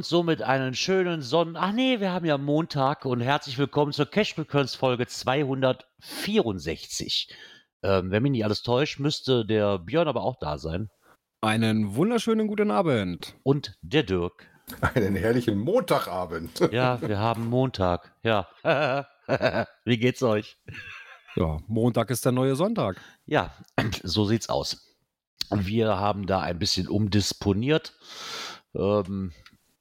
Und somit einen schönen Sonnen... Ach nee, wir haben ja Montag und herzlich willkommen zur Cash Returns Folge 264. Ähm, wenn mich nicht alles täuscht, müsste der Björn aber auch da sein. Einen wunderschönen guten Abend. Und der Dirk. Einen herrlichen Montagabend. Ja, wir haben Montag. Ja. Wie geht's euch? Ja, Montag ist der neue Sonntag. Ja, so sieht's aus. Wir haben da ein bisschen umdisponiert. Ähm,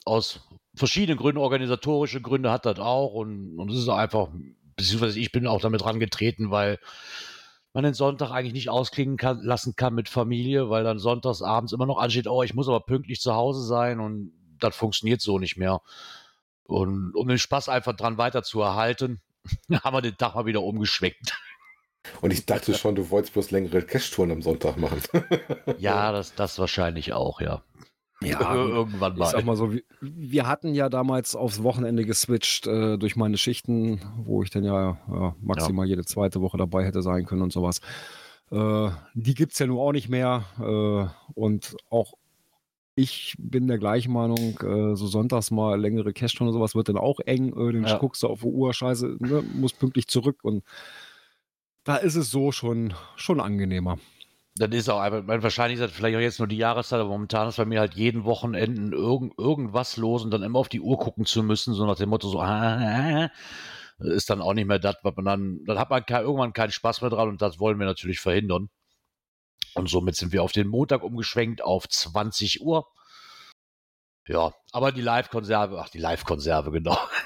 aus verschiedenen Gründen, organisatorische Gründe hat das auch und, und es ist einfach, beziehungsweise ich bin auch damit rangetreten, weil man den Sonntag eigentlich nicht ausklingen kann, lassen kann mit Familie, weil dann sonntags abends immer noch ansteht, oh, ich muss aber pünktlich zu Hause sein und das funktioniert so nicht mehr. Und um den Spaß einfach dran weiter zu erhalten, haben wir den Tag mal wieder umgeschwenkt. Und ich dachte schon, du wolltest bloß längere Cash-Touren am Sonntag machen. ja, das, das wahrscheinlich auch, ja. Ja, irgendwann mal. Ich sag mal so, wir, hatten ja damals aufs Wochenende geswitcht äh, durch meine Schichten, wo ich dann ja, ja maximal ja. jede zweite Woche dabei hätte sein können und sowas. Äh, die gibt es ja nun auch nicht mehr. Äh, und auch ich bin der gleichen Meinung, äh, so sonntags mal längere Cash und sowas wird dann auch eng. Äh, dann ja. guckst du auf die Uhr, scheiße, ne, muss pünktlich zurück. Und da ist es so schon, schon angenehmer dann ist auch einfach, wahrscheinlich ist das vielleicht auch jetzt nur die Jahreszeit, aber momentan ist bei mir halt jeden Wochenenden irgend, irgendwas los und dann immer auf die Uhr gucken zu müssen, so nach dem Motto so, ah, ist dann auch nicht mehr das, was man dann, dann hat man kein, irgendwann keinen Spaß mehr dran und das wollen wir natürlich verhindern. Und somit sind wir auf den Montag umgeschwenkt auf 20 Uhr. Ja, aber die Live-Konserve, ach, die Live-Konserve, genau.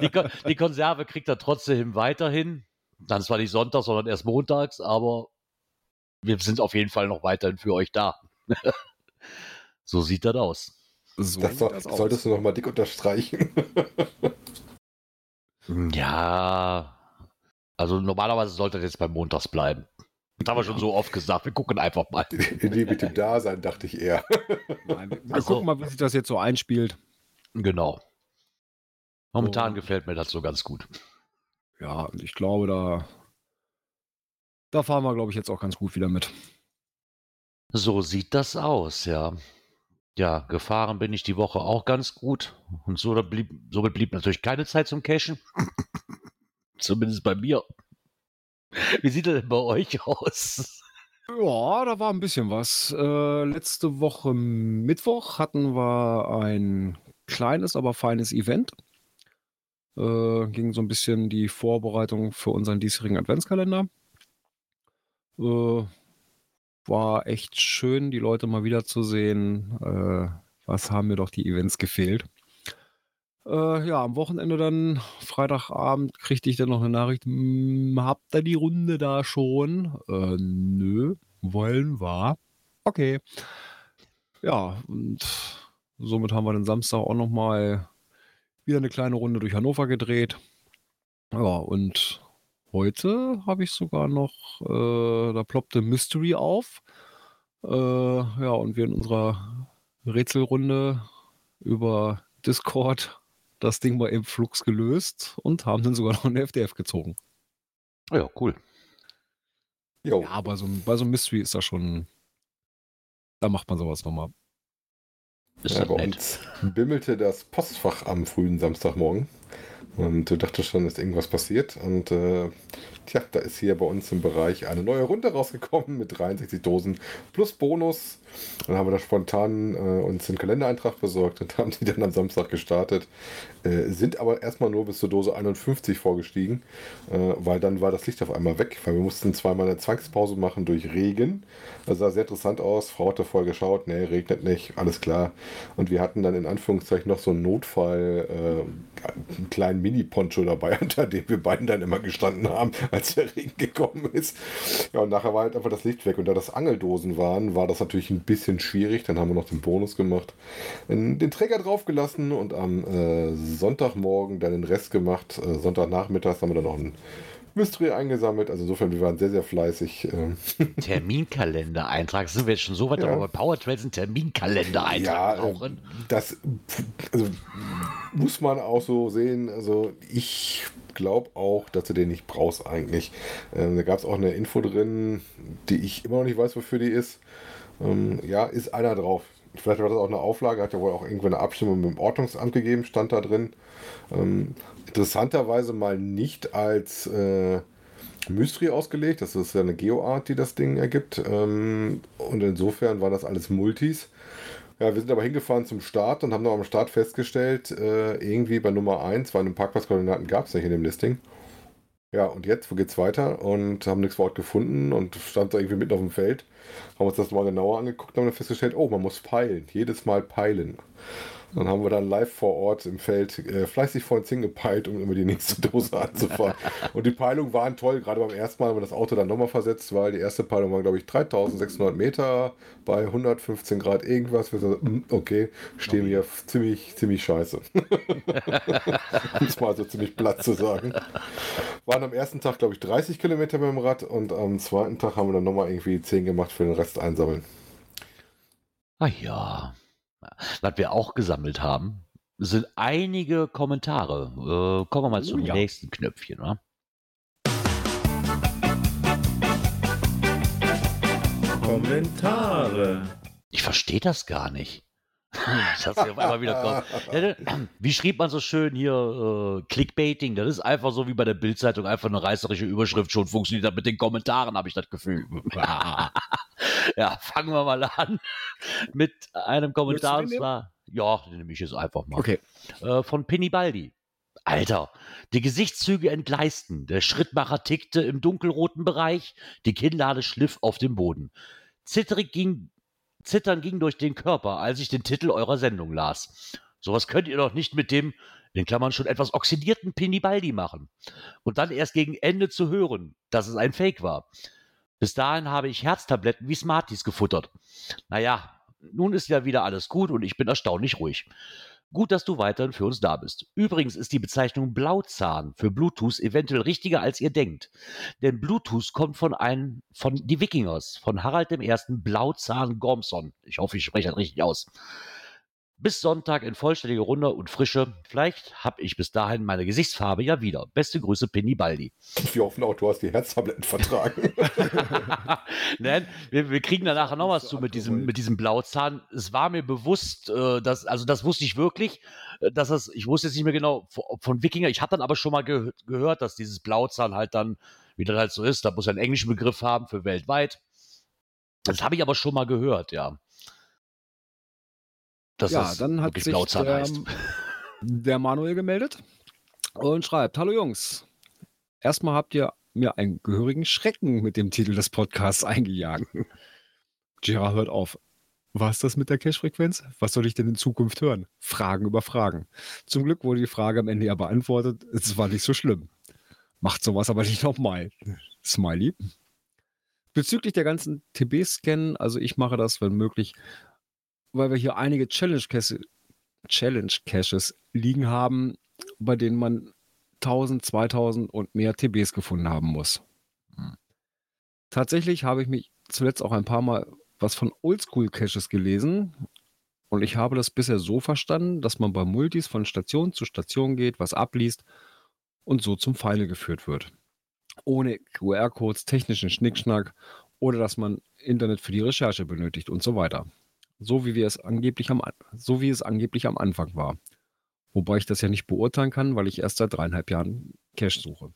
die, die Konserve kriegt er trotzdem weiterhin. Dann zwar nicht sonntags, sondern erst montags, aber wir sind auf jeden Fall noch weiterhin für euch da. so sieht das aus. So das, soll, das solltest du noch mal dick unterstreichen. ja, also normalerweise sollte das jetzt beim Montags bleiben. Das haben wir schon so oft gesagt. Wir gucken einfach mal. Nee, mit dem Dasein dachte ich eher. Nein, wir also, gucken mal, wie sich das jetzt so einspielt. Genau. Momentan oh. gefällt mir das so ganz gut. Ja, ich glaube, da da fahren wir, glaube ich, jetzt auch ganz gut wieder mit. So sieht das aus, ja. Ja, gefahren bin ich die Woche auch ganz gut. Und so blieb, somit blieb natürlich keine Zeit zum Cashen. Zumindest bei mir. Wie sieht das denn bei euch aus? Ja, da war ein bisschen was. Äh, letzte Woche Mittwoch hatten wir ein kleines, aber feines Event. Äh, ging so ein bisschen die Vorbereitung für unseren diesjährigen Adventskalender. Äh, war echt schön, die Leute mal wiederzusehen. Äh, was haben mir doch die Events gefehlt. Äh, ja, am Wochenende dann, Freitagabend, kriegte ich dann noch eine Nachricht, habt ihr die Runde da schon? Äh, nö, wollen wir. Okay. Ja, und somit haben wir den Samstag auch nochmal wieder eine kleine Runde durch Hannover gedreht. Ja, und Heute habe ich sogar noch, äh, da ploppte Mystery auf. Äh, ja, und wir in unserer Rätselrunde über Discord das Ding mal im Flux gelöst und haben dann sogar noch eine FDF gezogen. Ja, cool. Jo. Ja, bei so, bei so einem Mystery ist das schon, da macht man sowas nochmal. Ist ja, bei uns bimmelte das Postfach am frühen Samstagmorgen. Und du dachtest schon, ist irgendwas passiert. Und äh, tja, da ist hier bei uns im Bereich eine neue Runde rausgekommen mit 63 Dosen plus Bonus. Dann haben wir da spontan äh, uns einen Kalendereintrag besorgt und haben die dann am Samstag gestartet. Äh, sind aber erstmal nur bis zur Dose 51 vorgestiegen, äh, weil dann war das Licht auf einmal weg, weil wir mussten zweimal eine Zwangspause machen durch Regen. Das sah sehr interessant aus. Frau hatte voll geschaut, nee, regnet nicht, alles klar. Und wir hatten dann in Anführungszeichen noch so einen Notfall, äh, einen kleinen Mini-Poncho dabei, unter dem wir beiden dann immer gestanden haben, als der Regen gekommen ist. Ja, und nachher war halt einfach das Licht weg. Und da das Angeldosen waren, war das natürlich ein bisschen schwierig. Dann haben wir noch den Bonus gemacht, den Träger draufgelassen und am äh, Sonntagmorgen dann den Rest gemacht. Äh, Sonntagnachmittags haben wir dann noch einen Mystery eingesammelt. Also insofern, wir waren sehr, sehr fleißig. Ähm. Terminkalender-Eintrag. Sind wir jetzt schon so weit, ja. aber bei PowerTrails einen Terminkalender-Eintrag ja, brauchen? Das also, muss man auch so sehen. Also ich glaube auch, dass du den nicht brauchst eigentlich. Ähm, da gab es auch eine Info drin, die ich immer noch nicht weiß, wofür die ist. Ähm, ja, ist einer drauf. Vielleicht war das auch eine Auflage, hat ja wohl auch irgendwo eine Abstimmung mit dem Ordnungsamt gegeben, stand da drin. Ähm, interessanterweise mal nicht als äh, Mystery ausgelegt. Das ist ja eine Geoart, die das Ding ergibt. Ähm, und insofern waren das alles Multis. Ja, wir sind aber hingefahren zum Start und haben noch am Start festgestellt, äh, irgendwie bei Nummer 1, weil einen Parkplatzkoordinaten gab es nicht in dem Listing. Ja, und jetzt, wo geht's weiter? Und haben nichts vor Ort gefunden und stand da irgendwie mitten auf dem Feld. Haben uns das mal genauer angeguckt und haben dann festgestellt, oh, man muss peilen. Jedes Mal peilen. Dann haben wir dann live vor Ort im Feld äh, fleißig vor uns hingepeilt, um immer die nächste Dose anzufahren. Und die Peilungen waren toll. Gerade beim ersten Mal haben wir das Auto dann nochmal versetzt, weil die erste Peilung war, glaube ich, 3600 Meter bei 115 Grad irgendwas. Wir so, hm, okay, stehen wir ziemlich, ziemlich scheiße. um es mal so ziemlich platt zu sagen. Waren am ersten Tag, glaube ich, 30 Kilometer mit dem Rad und am zweiten Tag haben wir dann nochmal irgendwie 10 gemacht für den Rest einsammeln. Ah ja. Was wir auch gesammelt haben, sind einige Kommentare. Äh, kommen wir mal oh, zum ja. nächsten Knöpfchen. Oder? Kommentare. Ich verstehe das gar nicht. sie auf einmal wieder kommt. Wie schrieb man so schön hier äh, Clickbaiting? Das ist einfach so wie bei der Bildzeitung einfach eine reißerische Überschrift schon funktioniert hat mit den Kommentaren, habe ich das Gefühl. ja, fangen wir mal an mit einem Kommentar. Und zwar, ja, den nehme ich jetzt einfach mal. Okay. Äh, von Penny Baldi. Alter, die Gesichtszüge entgleisten, der Schrittmacher tickte im dunkelroten Bereich, die Kinnlade schliff auf dem Boden. Zitterig ging Zittern ging durch den Körper, als ich den Titel eurer Sendung las. Sowas könnt ihr doch nicht mit dem, in Klammern schon etwas oxidierten Pinibaldi machen. Und dann erst gegen Ende zu hören, dass es ein Fake war. Bis dahin habe ich Herztabletten wie Smarties gefuttert. Naja, nun ist ja wieder alles gut und ich bin erstaunlich ruhig. Gut, dass du weiterhin für uns da bist. Übrigens ist die Bezeichnung Blauzahn für Bluetooth eventuell richtiger als ihr denkt. Denn Bluetooth kommt von einem, von die Wikingers, von Harald I. Blauzahn Gormson. Ich hoffe, ich spreche das richtig aus. Bis Sonntag in vollständiger Runde und Frische. Vielleicht habe ich bis dahin meine Gesichtsfarbe ja wieder. Beste Grüße, Penny Baldi. Wir hoffen auch, du hast die Herztabletten vertragen. Nein, wir, wir, kriegen da nachher noch was zu mit diesem, mit diesem Blauzahn. Es war mir bewusst, äh, dass, also das wusste ich wirklich, äh, dass es, ich wusste jetzt nicht mehr genau von, von Wikinger. Ich habe dann aber schon mal ge gehört, dass dieses Blauzahn halt dann, wie das halt so ist, da muss er einen englischen Begriff haben für weltweit. Das habe ich aber schon mal gehört, ja. Das ja, dann hat sich der, der Manuel gemeldet und schreibt: Hallo Jungs, erstmal habt ihr mir einen gehörigen Schrecken mit dem Titel des Podcasts eingejagt. Gerard hört auf. Was ist das mit der Cache-Frequenz? Was soll ich denn in Zukunft hören? Fragen über Fragen. Zum Glück wurde die Frage am Ende ja beantwortet. Es war nicht so schlimm. Macht sowas aber nicht nochmal. Smiley. Bezüglich der ganzen TB-Scan, also ich mache das, wenn möglich, weil wir hier einige Challenge-Caches Challenge liegen haben, bei denen man 1000, 2000 und mehr TBs gefunden haben muss. Hm. Tatsächlich habe ich mich zuletzt auch ein paar Mal was von Oldschool-Caches gelesen und ich habe das bisher so verstanden, dass man bei Multis von Station zu Station geht, was abliest und so zum Pfeile geführt wird. Ohne QR-Codes, technischen Schnickschnack oder dass man Internet für die Recherche benötigt und so weiter. So wie wir es angeblich am, so wie es angeblich am Anfang war. Wobei ich das ja nicht beurteilen kann, weil ich erst seit dreieinhalb Jahren Cash suche.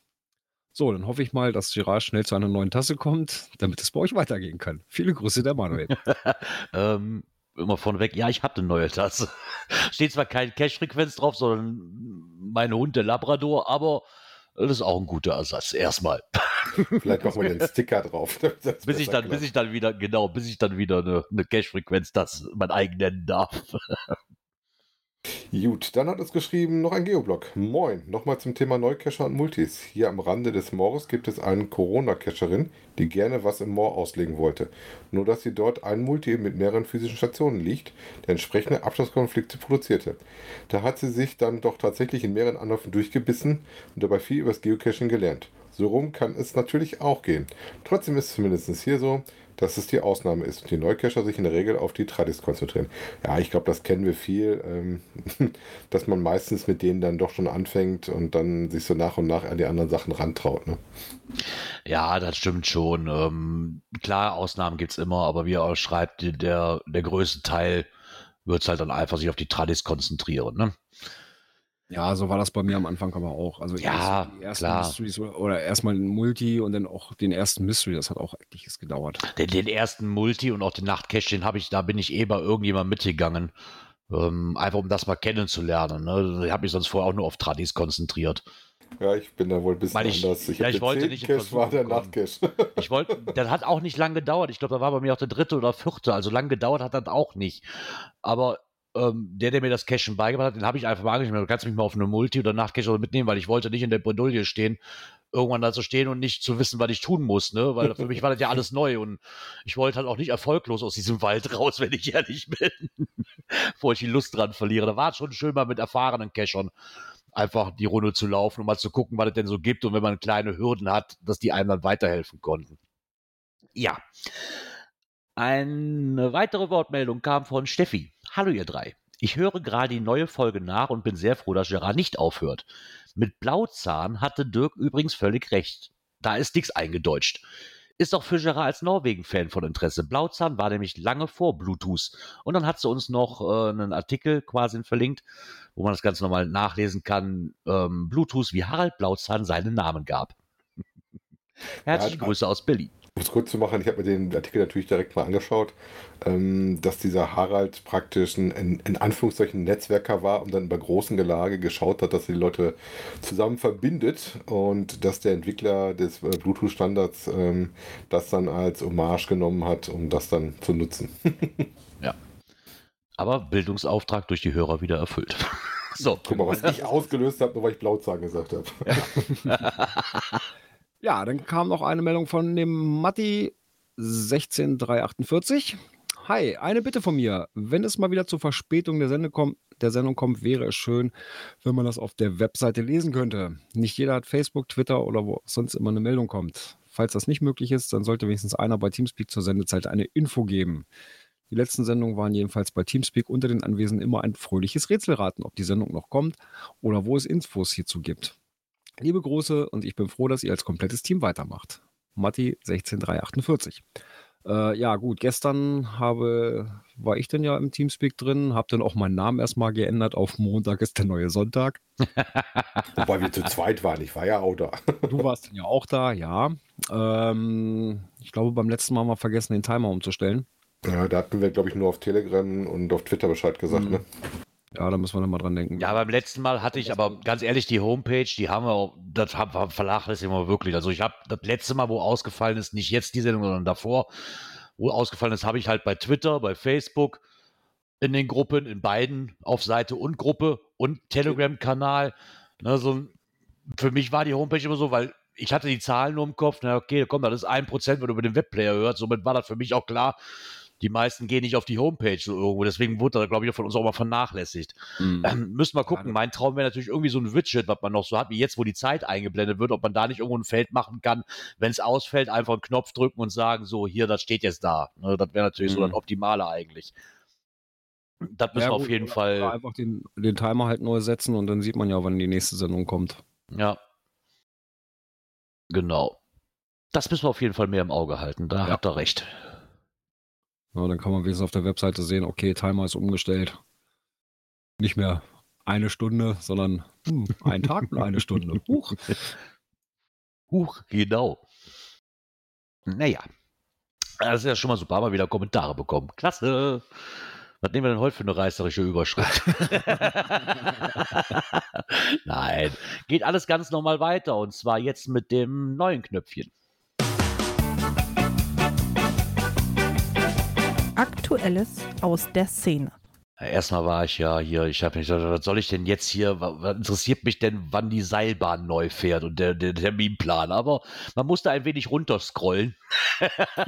So, dann hoffe ich mal, dass Girard schnell zu einer neuen Tasse kommt, damit es bei euch weitergehen kann. Viele Grüße, der Manuel. ähm, immer vorneweg, ja, ich habe eine neue Tasse. Steht zwar keine Cash-Frequenz drauf, sondern meine Hund, der Labrador, aber das ist auch ein guter Ersatz, erstmal. Vielleicht machen wir den Sticker drauf. bis ich dann, bis ich dann wieder, genau, bis ich dann wieder eine, eine Cache-Frequenz, das mein eigen nennen darf. Gut, dann hat es geschrieben noch ein Geoblog. Moin, nochmal zum Thema Neucacher und Multis. Hier am Rande des Moores gibt es eine Corona-Cacherin, die gerne was im Moor auslegen wollte. Nur dass sie dort ein Multi mit mehreren physischen Stationen liegt, der entsprechende Abstandskonflikte produzierte. Da hat sie sich dann doch tatsächlich in mehreren Anläufen durchgebissen und dabei viel übers Geocaching gelernt. So rum kann es natürlich auch gehen. Trotzdem ist es zumindest hier so, dass es die Ausnahme ist und die Neucacher sich in der Regel auf die Tradis konzentrieren. Ja, ich glaube, das kennen wir viel, ähm, dass man meistens mit denen dann doch schon anfängt und dann sich so nach und nach an die anderen Sachen rantraut. Ne? Ja, das stimmt schon. Ähm, klar, Ausnahmen gibt es immer, aber wie er auch schreibt, der, der größte Teil wird es halt dann einfach sich auf die Tradis konzentrieren. Ne? Ja, so war das bei mir am Anfang aber auch. Also ja, die ersten klar. Mysteries oder erstmal ein Multi und dann auch den ersten Mystery, das hat auch etliches gedauert. Den, den ersten Multi und auch den Nachtcache, den habe ich, da bin ich eh bei irgendjemandem mitgegangen. Ähm, einfach um das mal kennenzulernen. Ne? Ich habe mich sonst vorher auch nur auf Tradis konzentriert. Ja, ich bin da wohl ein bisschen Weil ich- anders. ja, hab ich den wollte nicht Versuch war der kommen. Nachtcache. Ich wollte, das hat auch nicht lange gedauert. Ich glaube, da war bei mir auch der dritte oder vierte. Also lang gedauert hat das auch nicht. Aber ähm, der, der mir das Cashen beigebracht hat, den habe ich einfach mal angeschrieben. Du kannst mich mal auf eine Multi- oder Nachtcache mitnehmen, weil ich wollte nicht in der Bredouille stehen, irgendwann da zu stehen und nicht zu wissen, was ich tun muss, ne? Weil für mich war das ja alles neu und ich wollte halt auch nicht erfolglos aus diesem Wald raus, wenn ich ehrlich bin, bevor ich die Lust dran verliere. Da war es schon schön, mal mit erfahrenen Cachern einfach die Runde zu laufen und mal zu gucken, was es denn so gibt und wenn man kleine Hürden hat, dass die einem dann weiterhelfen konnten. Ja. Eine weitere Wortmeldung kam von Steffi. Hallo ihr drei. Ich höre gerade die neue Folge nach und bin sehr froh, dass Gerard nicht aufhört. Mit Blauzahn hatte Dirk übrigens völlig recht. Da ist nichts eingedeutscht. Ist auch für Gerard als Norwegen-Fan von Interesse. Blauzahn war nämlich lange vor Bluetooth. Und dann hat sie uns noch äh, einen Artikel quasi verlinkt, wo man das Ganze nochmal nachlesen kann. Ähm, Bluetooth, wie Harald Blauzahn seinen Namen gab. Herzliche Ja, Grüße aus Berlin. Um es kurz zu machen, ich habe mir den Artikel natürlich direkt mal angeschaut, ähm, dass dieser Harald praktisch ein, ein, in Anführungszeichen Netzwerker war und dann bei großen Gelage geschaut hat, dass er die Leute zusammen verbindet und dass der Entwickler des äh, Bluetooth-Standards ähm, das dann als Hommage genommen hat, um das dann zu nutzen. Aber Bildungsauftrag durch die Hörer wieder erfüllt. so. Guck mal, was ich ausgelöst habe, nur weil ich Blauzahn gesagt habe. Ja, dann kam noch eine Meldung von dem Matti 16348. Hi, eine Bitte von mir. Wenn es mal wieder zur Verspätung der, Sende kommt, der Sendung kommt, wäre es schön, wenn man das auf der Webseite lesen könnte. Nicht jeder hat Facebook, Twitter oder wo sonst immer eine Meldung kommt. Falls das nicht möglich ist, dann sollte wenigstens einer bei Teamspeak zur Sendezeit eine Info geben. Die letzten Sendungen waren jedenfalls bei Teamspeak unter den Anwesenden immer ein fröhliches Rätselraten, ob die Sendung noch kommt oder wo es Infos hierzu gibt. Liebe Grüße und ich bin froh, dass ihr als komplettes Team weitermacht. Matti 16348. Äh, ja, gut, gestern habe, war ich dann ja im Teamspeak drin, habe dann auch meinen Namen erstmal geändert auf Montag ist der neue Sonntag. Wobei wir zu zweit waren, ich war ja auch da. Du warst dann ja auch da, ja. Ähm, ich glaube, beim letzten Mal haben wir vergessen, den Timer umzustellen. Ja, da hatten wir, glaube ich, nur auf Telegram und auf Twitter Bescheid gesagt, Mhm. ne? Ja, da müssen wir dann mal dran denken. Ja, beim letzten Mal hatte ich aber ganz ehrlich die Homepage, die haben wir, auch- das haben wir vernachlässigen wir wirklich. Also ich habe das letzte Mal, wo ausgefallen ist, nicht jetzt die Sendung, sondern davor, wo ausgefallen ist, habe ich halt bei Twitter, bei Facebook, in den Gruppen, in beiden, auf Seite und Gruppe und Telegram-Kanal. Ne, so, für mich war die Homepage immer so, weil ich hatte die Zahlen nur im Kopf. Na okay, komm, das ist ein Prozent, wenn du über den Webplayer hört. Somit war das für mich auch klar, die meisten gehen nicht auf die Homepage so irgendwo. Deswegen wurde das, glaube ich, von uns auch mal vernachlässigt. Mhm. Ähm, müssen wir gucken. Mein Traum wäre natürlich irgendwie so ein Widget, was man noch so hat, wie jetzt, wo die Zeit eingeblendet wird, ob man da nicht irgendwo ein Feld machen kann. Wenn es ausfällt, einfach einen Knopf drücken und sagen, so, hier, das steht jetzt da. Ne, das wäre natürlich so Mhm. das Optimale eigentlich. Das müssen Ja, wir auf jeden Fall. Einfach den, den Timer halt neu setzen und dann sieht man ja, wann die nächste Sendung kommt. Ja. Genau. Das müssen wir auf jeden Fall mehr im Auge halten. Da Ja. hat er recht. Ja, dann kann man wenigstens auf der Webseite sehen, okay, Timer ist umgestellt. Nicht mehr eine Stunde, sondern hm, ein Tag und eine Stunde. Huch. Huch, genau. Naja. Das ist ja schon mal super, wir wieder Kommentare bekommen. Klasse. Was nehmen wir denn heute für eine reißerische Überschrift? Nein, geht alles ganz normal weiter und zwar jetzt mit dem neuen Knöpfchen. Aktuelles aus der Szene. Erstmal war ich ja hier, ich habe mich gesagt, was soll ich denn jetzt hier, was interessiert mich denn, wann die Seilbahn neu fährt und der, der Terminplan. Aber man musste ein wenig runterscrollen.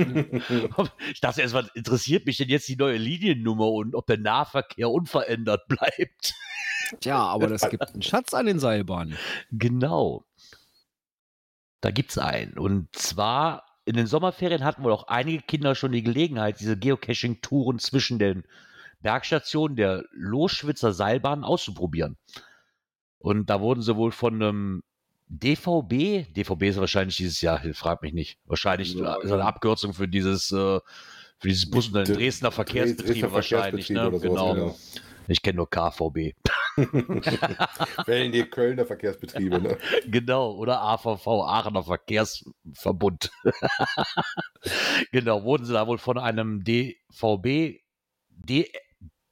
ich dachte erst, was interessiert mich denn jetzt die neue Liniennummer und ob der Nahverkehr unverändert bleibt. Tja, aber das gibt einen Schatz an den Seilbahnen. Genau. Da gibt es einen. Und zwar in den Sommerferien hatten wohl auch einige Kinder schon die Gelegenheit, diese Geocaching-Touren zwischen den Bergstation der Loschwitzer Seilbahn auszuprobieren. Und da wurden sie wohl von einem DVB, DVB ist wahrscheinlich dieses Jahr, frag mich nicht, wahrscheinlich ja, ist eine Abkürzung für dieses, äh, für dieses Bus- und Dresdner Verkehrsbetriebe Dresdner wahrscheinlich, ne? So genau. genau. Ich kenne nur KVB. Wählen die Kölner Verkehrsbetriebe, ne? Genau, oder AVV, Aachener Verkehrsverbund. genau, wurden sie da wohl von einem DVB, D,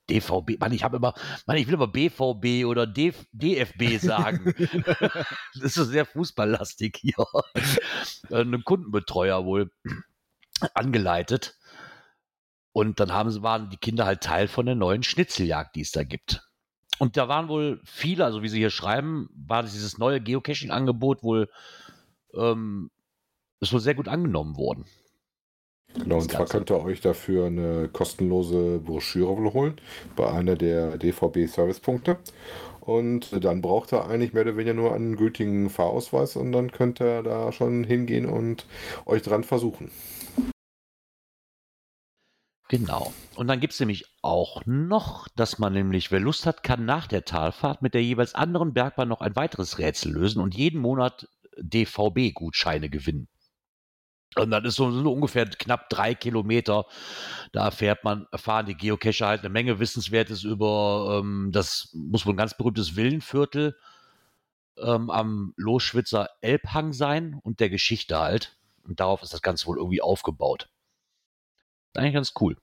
DVB, Mann, ich habe immer, Mann, ich will immer BVB oder DF, DFB sagen. das ist sehr fußballlastig hier. Ein Kundenbetreuer wohl angeleitet. Und dann haben sie, waren die Kinder halt Teil von der neuen Schnitzeljagd, die es da gibt. Und da waren wohl viele, also wie sie hier schreiben, war dieses neue Geocaching-Angebot wohl, ähm, ist wohl sehr gut angenommen worden. Genau, und zwar könnt ihr euch dafür eine kostenlose Broschüre holen bei einer der DVB-Servicepunkte. Und dann braucht ihr eigentlich mehr oder weniger nur einen gültigen Fahrausweis und dann könnt ihr da schon hingehen und euch dran versuchen. Genau. Und dann gibt es nämlich auch noch, dass man nämlich, wer Lust hat, kann nach der Talfahrt mit der jeweils anderen Bergbahn noch ein weiteres Rätsel lösen und jeden Monat DVB-Gutscheine gewinnen. Und dann ist so, so ungefähr knapp drei Kilometer. Da erfährt man, erfahren die Geocacher halt eine Menge Wissenswertes über ähm, das, muss wohl ein ganz berühmtes Villenviertel ähm, am Loschwitzer Elbhang sein und der Geschichte halt. Und darauf ist das Ganze wohl irgendwie aufgebaut. Eigentlich ganz cool.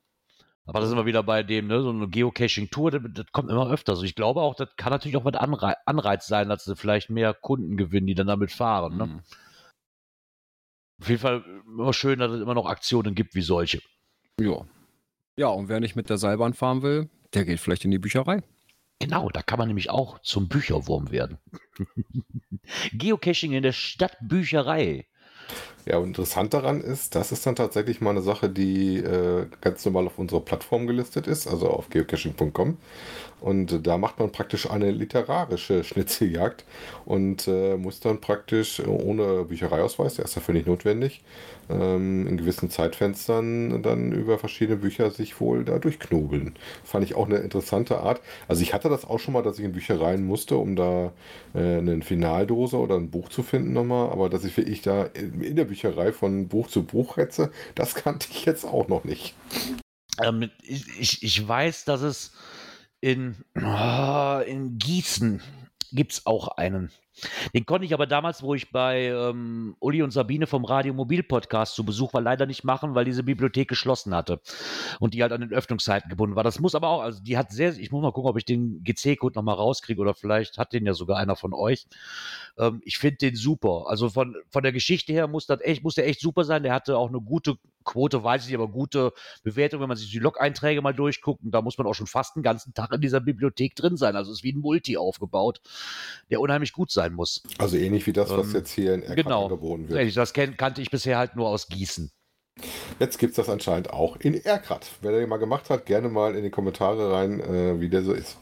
Aber da sind wir wieder bei dem, ne, so eine Geocaching-Tour, das, das, kommt immer öfter. Also ich glaube auch, das kann natürlich auch mit Anreiz, Anreiz sein, dass sie vielleicht mehr Kunden gewinnen, die dann damit fahren. Ne? Mhm. Auf jeden Fall immer schön, dass es immer noch Aktionen gibt wie solche. Ja. Ja, und wer nicht mit der Seilbahn fahren will, der geht vielleicht in die Bücherei. Genau, da kann man nämlich auch zum Bücherwurm werden. Geocaching in der Stadtbücherei. Ja, und interessant daran ist, das ist dann tatsächlich mal eine Sache, die äh, ganz normal auf unserer Plattform gelistet ist, also auf geocaching.com. Und da macht man praktisch eine literarische Schnitzeljagd und äh, muss dann praktisch ohne Büchereiausweis, der ist dafür nicht notwendig, ähm, in gewissen Zeitfenstern dann über verschiedene Bücher sich wohl da durchknobeln. Fand ich auch eine interessante Art. Also ich hatte das auch schon mal, dass ich in Büchereien musste, um da äh, eine Finaldose oder ein Buch zu finden nochmal, aber dass ich wirklich da in der Bücherei von Buch zu Buch hetze, das kannte ich jetzt auch noch nicht. Ähm, ich, ich weiß, dass es in, oh, in Gießen gibt es auch einen. Den konnte ich aber damals, wo ich bei ähm, Uli und Sabine vom Radio Mobil Podcast zu Besuch war, leider nicht machen, weil diese Bibliothek geschlossen hatte und die halt an den Öffnungszeiten gebunden war. Das muss aber auch, also die hat sehr, ich muss mal gucken, ob ich den GC-Code nochmal rauskriege oder vielleicht hat den ja sogar einer von euch. Ähm, ich finde den super. Also von, von der Geschichte her muss das echt, muss der echt super sein. Der hatte auch eine gute Quote, weiß ich, aber gute Bewertung, wenn man sich die Log-Einträge mal durchguckt. Und da muss man auch schon fast einen ganzen Tag in dieser Bibliothek drin sein. Also es ist wie ein Multi aufgebaut, der unheimlich gut sein muss. Also ähnlich wie das, was ähm, jetzt hier in Erkrath genau. angeboten wird. Das kannte ich bisher halt nur aus Gießen. Jetzt gibt es das anscheinend auch in Erkrath. Wer den mal gemacht hat, gerne mal in die Kommentare rein, äh, wie der so ist.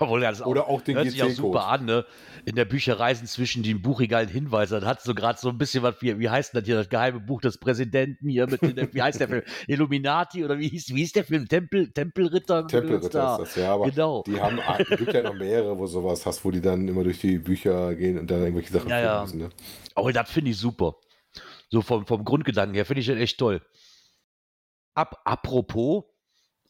Obwohl, das Oder auch den hört sich auch super an, ne? In der Bücherei sind zwischen den Buchregalen Hinweise. Das hat so gerade so ein bisschen was, wie, wie heißt denn das hier, das geheime Buch des Präsidenten hier mit, wie heißt der Film? Illuminati oder wie hieß, wie hieß der Film? Tempel, Tempelritter? Tempelritter ist das, ja, aber genau. die haben, es gibt ja noch mehrere, wo sowas hast, wo die dann immer durch die Bücher gehen und dann irgendwelche Sachen ja, ja. müssen, ne? Aber das finde ich super. So vom, vom Grundgedanken her finde ich das echt toll. Ab, apropos,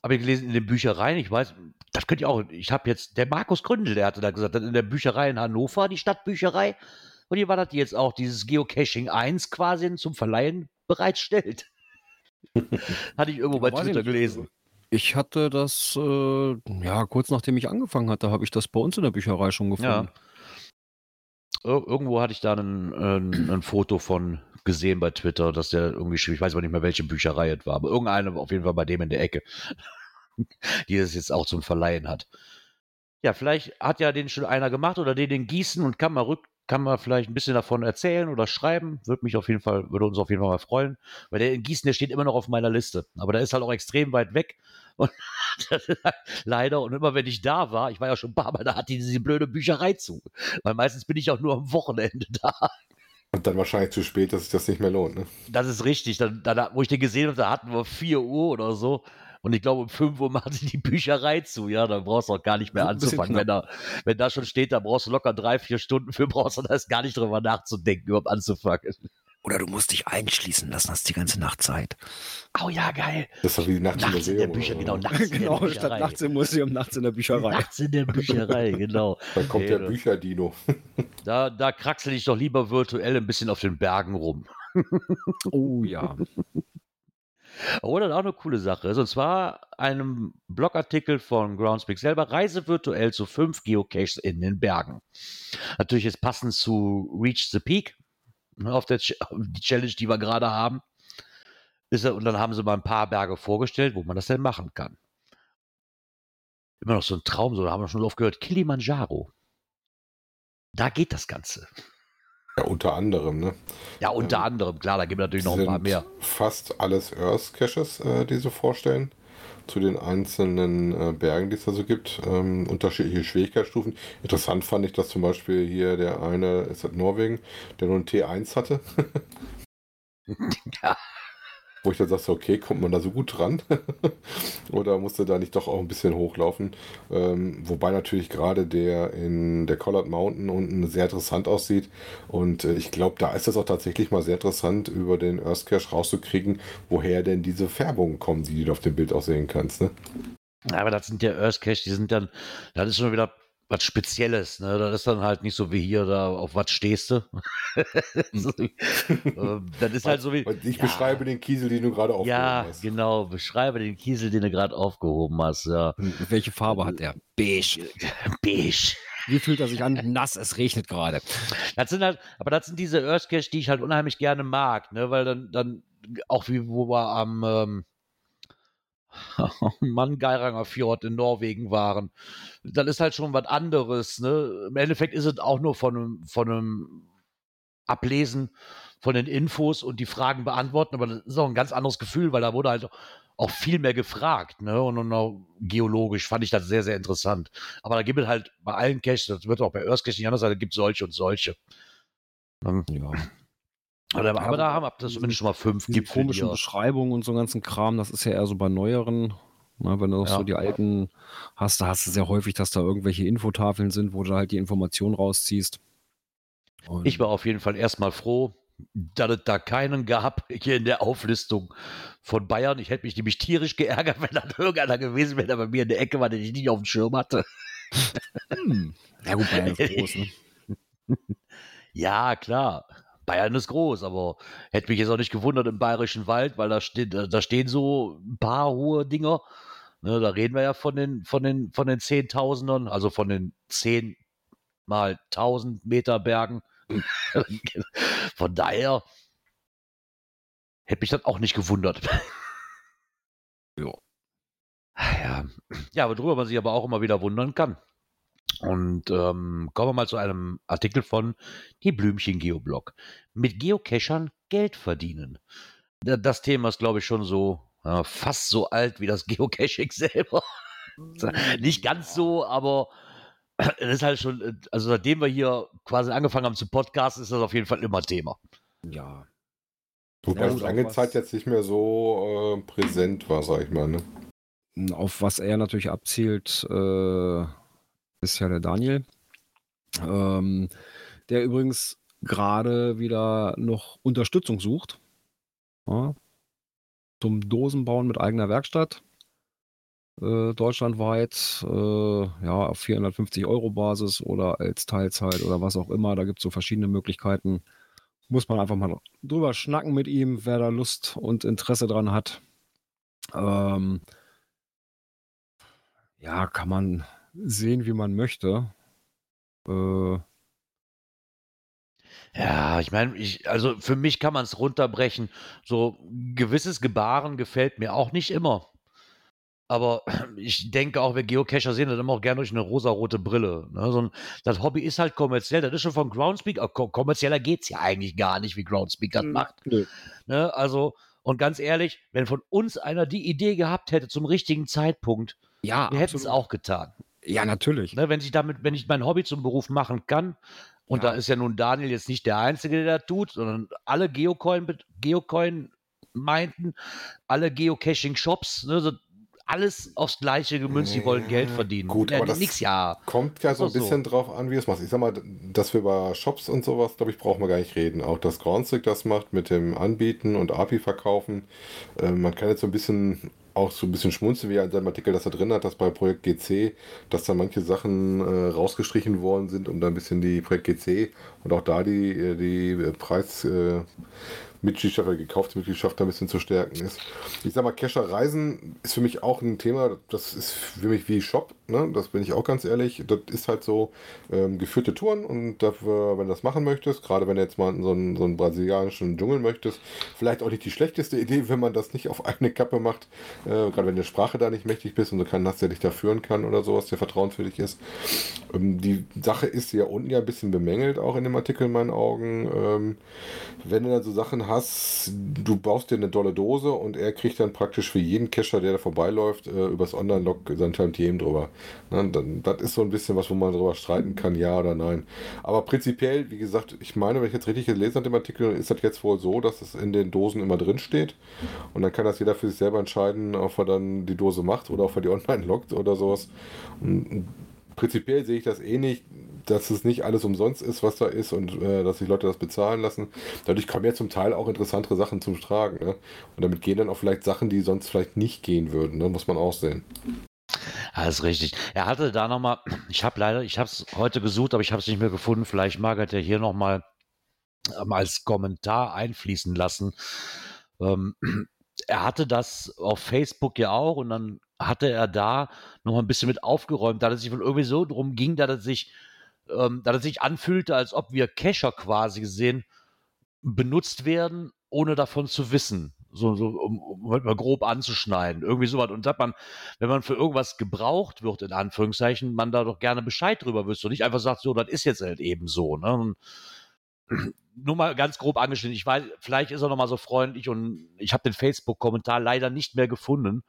habe ich gelesen in den Büchereien, ich weiß, das könnt ihr auch, ich habe jetzt, der Markus Gründel, der hatte da gesagt, in der Bücherei in Hannover, die Stadtbücherei, und hier war das jetzt auch dieses Geocaching 1 quasi zum Verleihen bereitstellt. hatte ich irgendwo bei Twitter gelesen. Ich hatte das, äh, ja, kurz nachdem ich angefangen hatte, habe ich das bei uns in der Bücherei schon gefunden. Ja. irgendwo hatte ich da ein, ein, ein, Foto von gesehen bei Twitter, dass der irgendwie, ich weiß aber nicht mehr, welche Bücherei es war, aber irgendeine auf jeden Fall bei dem in der Ecke. die es jetzt auch zum Verleihen hat. Ja, vielleicht hat ja den schon einer gemacht oder den in Gießen und kann mal rück, kann man vielleicht ein bisschen davon erzählen oder schreiben. Würde mich auf jeden Fall, würde uns auf jeden Fall mal freuen. Weil der in Gießen, der steht immer noch auf meiner Liste. Aber der ist halt auch extrem weit weg. Und leider. Und immer wenn ich da war, ich war ja schon ein paar Mal, da hat die diese blöde Bücherei zu. Weil meistens bin ich auch nur am Wochenende da. Und dann wahrscheinlich zu spät, dass sich das nicht mehr lohnt, ne? Das ist richtig. Dann, dann, wo ich den gesehen habe, da hatten wir 4 Uhr oder so. Und ich glaube, um 5 Uhr macht sie die Bücherei zu. Ja, da brauchst du auch gar nicht mehr anzufangen. Wenn da, wenn da schon steht, da brauchst du locker drei, vier Stunden für, brauchst du da gar nicht drüber nachzudenken, überhaupt anzufangen. Oder du musst dich einschließen lassen, hast die ganze Nacht Zeit. Oh ja, geil. Das ist doch wie die Nacht nachts im Museum. In der Bücher, genau, nachts genau, in der statt nachts im Museum, nachts in der Bücherei. Nachts in der Bücherei, genau. Dann kommt hey, der Bücherdino. Da, da kraxel ich doch lieber virtuell ein bisschen auf den Bergen rum. oh ja. Oder oh, auch eine coole Sache ist, und zwar einem Blogartikel von Groundspeak selber, Reise virtuell zu fünf Geocaches in den Bergen. Natürlich ist passend zu Reach the Peak, auf der die Challenge, die wir gerade haben. Ist, und dann haben sie mal ein paar Berge vorgestellt, wo man das denn machen kann. Immer noch so ein Traum, so da haben wir schon oft gehört, Kilimanjaro. Da geht das Ganze. Ja, unter anderem, ne? Ja, unter ähm, anderem, klar, da gibt es natürlich noch ein paar mehr. Fast alles Earth Caches, äh, die sie vorstellen. Zu den einzelnen äh, Bergen, die es da so gibt. Ähm, unterschiedliche Schwierigkeitsstufen. Interessant fand ich, dass zum Beispiel hier der eine, ist das Norwegen, der nur ein T1 hatte. ja. Wo ich dann sagte, okay, kommt man da so gut dran? Oder musste da nicht doch auch ein bisschen hochlaufen? Ähm, wobei natürlich gerade der in der Collard Mountain unten sehr interessant aussieht. Und äh, ich glaube, da ist es auch tatsächlich mal sehr interessant, über den Earth Cache rauszukriegen, woher denn diese Färbungen kommen, die du auf dem Bild auch sehen kannst. Ne? Aber das sind ja Earth Cache, die sind dann, das ist schon wieder was Spezielles. Ne? Das ist dann halt nicht so wie hier, da auf was stehst du. Ähm, das ist halt so wie. Ich ja, beschreibe den Kiesel, den du gerade aufgehoben ja, hast. Ja, genau. Beschreibe den Kiesel, den du gerade aufgehoben hast. Ja. Welche Farbe hat der? Beige. Beige. Wie fühlt er sich an? Nass, es regnet gerade. Das sind halt, aber das sind diese Earthcache, die ich halt unheimlich gerne mag, ne? Weil dann, dann auch wie wo wir am ähm, Mann, Geiranger Fjord in Norwegen waren. Dann ist halt schon was anderes. Ne? Im Endeffekt ist es auch nur von einem, von einem Ablesen von den Infos und die Fragen beantworten, aber das ist auch ein ganz anderes Gefühl, weil da wurde halt auch viel mehr gefragt. Ne? Und, und auch geologisch fand ich das sehr, sehr interessant. Aber da gibt es halt bei allen Caches, das wird auch bei Earth Cache nicht anders sein, da gibt es solche und solche. Ähm, Aber, aber da haben wir zumindest schon mal fünf die komischen die Beschreibungen und so ganzen Kram, das ist ja eher so bei neueren. Na, ne, wenn du ja. so die alten hast, da hast du sehr häufig, dass da irgendwelche Infotafeln sind, wo du halt die Informationen rausziehst. Und ich war auf jeden Fall erstmal froh, dass es da keinen gab hier in der Auflistung von Bayern. Ich hätte mich nämlich tierisch geärgert, wenn da irgendeiner gewesen wäre, der bei mir in der Ecke war, den ich nicht auf dem Schirm hatte. Hm. Ja gut, Bayern ist groß, ne? ja, klar. Bayern ist groß, aber hätte mich jetzt auch nicht gewundert im Bayerischen Wald, weil da, steht, da stehen so ein paar hohe Dinger. Ne, da reden wir ja von den, von den, von den Zehntausendern, also von den zehn mal tausend Meter Bergen. von daher hätte mich das auch nicht gewundert. ja. Ja. ja, worüber man sich aber auch immer wieder wundern kann. Und ähm, kommen wir mal zu einem Artikel von Die Blümchen Geoblog. Mit Geocachern Geld verdienen. Das Thema ist, glaube ich, schon so ja, fast so alt wie das Geocaching selber. Nicht ganz so, aber es ist halt schon, also seitdem wir hier quasi angefangen haben zu podcasten, ist das auf jeden Fall immer Thema. Ja. Wobei ja, lange Zeit jetzt nicht mehr so äh, präsent war, sag ich mal. Ne? Auf was er natürlich abzielt, äh, ist ja der Daniel, ähm, der übrigens gerade wieder noch Unterstützung sucht. Ja, zum Dosenbauen mit eigener Werkstatt. Äh, deutschlandweit, äh, ja, auf 450 Euro Basis oder als Teilzeit oder was auch immer. Da gibt es so verschiedene Möglichkeiten. Muss man einfach mal drüber schnacken mit ihm, wer da Lust und Interesse dran hat. Ähm, ja, kann man sehen, wie man möchte. Äh, ja, ich meine, ich, also für mich kann man es runterbrechen. So gewisses Gebaren gefällt mir auch nicht immer. Aber ich denke auch, wir Geocacher sehen das immer auch gerne durch eine rosarote Brille. Ne? So ein, das Hobby ist halt kommerziell. Das ist schon von Groundspeak. Kommerzieller geht es ja eigentlich gar nicht, wie Groundspeak das macht. Ne? Also, und ganz ehrlich, wenn von uns einer die Idee gehabt hätte zum richtigen Zeitpunkt, ja, wir hätten es auch getan. Ja, natürlich. Ne, wenn ich damit, wenn ich mein Hobby zum Beruf machen kann, und ja. da ist ja nun Daniel jetzt nicht der Einzige, der das tut, sondern alle Geocoin, Geocoin meinten, alle Geocaching-Shops, ne, so alles aufs gleiche gemünzt, die wollen Geld verdienen. Gut, ja, aber das nix, ja. kommt ja so ein bisschen so. drauf an, wie es macht. Ich sag mal, dass wir über Shops und sowas, glaube ich, brauchen wir gar nicht reden. Auch dass Groundstick das macht mit dem Anbieten und API verkaufen. Äh, man kann jetzt so ein bisschen auch so ein bisschen schmunzeln, wie er in seinem Artikel das da drin hat, dass bei Projekt GC, dass da manche Sachen äh, rausgestrichen worden sind, um da ein bisschen die Projekt GC und auch da die, äh, die Preis, äh, Mitgliedschaft oder gekaufte Mitgliedschaft ein bisschen zu stärken ist. Ich sag mal, Kescher Reisen ist für mich auch ein Thema, das ist für mich wie Shop, ne? das bin ich auch ganz ehrlich. Das ist halt so ähm, geführte Touren und dafür, wenn du das machen möchtest, gerade wenn du jetzt mal in so einen, so einen brasilianischen Dschungel möchtest, vielleicht auch nicht die schlechteste Idee, wenn man das nicht auf eine Kappe macht, äh, gerade wenn du Sprache da nicht mächtig bist und du keinen hast, der dich da führen kann oder sowas, der vertrauenswürdig ist. Ähm, die Sache ist ja unten ja ein bisschen bemängelt, auch in dem Artikel in meinen Augen. Ähm, wenn du dann so Sachen hast, du baust dir eine dolle Dose und er kriegt dann praktisch für jeden Cacher, der da vorbeiläuft, äh, übers Online-Log sein Tantiem drüber. Na, dann, das ist so ein bisschen was, wo man darüber streiten kann, ja oder nein. Aber prinzipiell, wie gesagt, ich meine, wenn ich jetzt richtig gelesen habe im Artikel, ist das jetzt wohl so, dass es in den Dosen immer drin steht. Und dann kann das jeder für sich selber entscheiden, ob er dann die Dose macht oder ob er die online loggt oder sowas. Und prinzipiell sehe ich das eh nicht dass es nicht alles umsonst ist, was da ist und äh, dass sich Leute das bezahlen lassen. Dadurch kommen ja zum Teil auch interessantere Sachen zum Tragen. Ne? Und damit gehen dann auch vielleicht Sachen, die sonst vielleicht nicht gehen würden. Ne? Muss man auch sehen. Alles richtig. Er hatte da nochmal, ich habe leider, ich habe es heute gesucht, aber ich habe es nicht mehr gefunden. Vielleicht mag er hier nochmal ähm, als Kommentar einfließen lassen. Ähm, er hatte das auf Facebook ja auch und dann hatte er da noch ein bisschen mit aufgeräumt, da es sich wohl irgendwie so drum ging, dass er sich ähm, da das sich anfühlte, als ob wir Cacher quasi gesehen benutzt werden, ohne davon zu wissen. So, so um, um halt mal grob anzuschneiden. Irgendwie sowas. Und sagt man, wenn man für irgendwas gebraucht wird, in Anführungszeichen, man da doch gerne Bescheid drüber wüsste und nicht einfach sagt, so, das ist jetzt halt eben so. Ne? Und nur mal ganz grob angeschnitten. Ich weiß, vielleicht ist er noch mal so freundlich und ich habe den Facebook-Kommentar leider nicht mehr gefunden.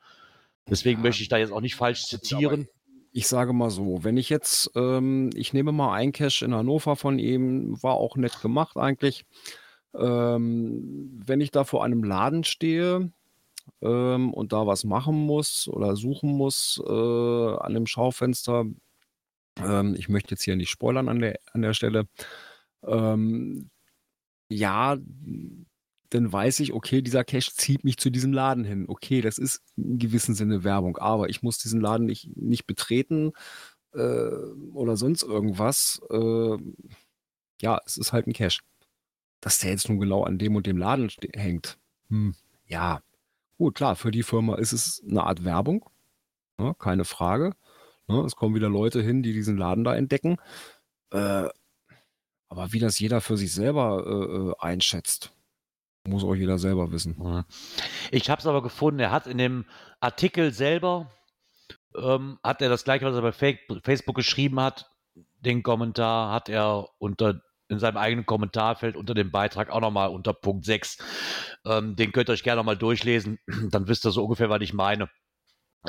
Deswegen ja, möchte ich da jetzt auch nicht falsch zitieren ich sage mal so, wenn ich jetzt, ähm, ich nehme mal ein Cache in Hannover von ihm, war auch nett gemacht eigentlich. Ähm, wenn ich da vor einem Laden stehe ähm, und da was machen muss oder suchen muss äh, an dem Schaufenster, ähm, ich möchte jetzt hier nicht spoilern an der, an der Stelle, ähm, ja, dann weiß ich, okay, dieser Cache zieht mich zu diesem Laden hin. Okay, das ist in gewissem Sinne Werbung, aber ich muss diesen Laden nicht, nicht betreten äh, oder sonst irgendwas. Äh, ja, es ist halt ein Cache. Dass der jetzt nun genau an dem und dem Laden hängt. Hm, ja, gut, klar, für die Firma ist es eine Art Werbung. Ne, keine Frage. Ne, es kommen wieder Leute hin, die diesen Laden da entdecken. Äh, aber wie das jeder für sich selber äh, äh einschätzt, muss auch jeder selber wissen. Ich habe es aber gefunden, er hat in dem Artikel selber, ähm, hat er das gleiche, was er bei Facebook geschrieben hat, den Kommentar hat er unter in seinem eigenen Kommentarfeld unter dem Beitrag auch nochmal unter Punkt 6. Ähm, den könnt ihr euch gerne nochmal durchlesen, dann wisst ihr so ungefähr, was ich meine.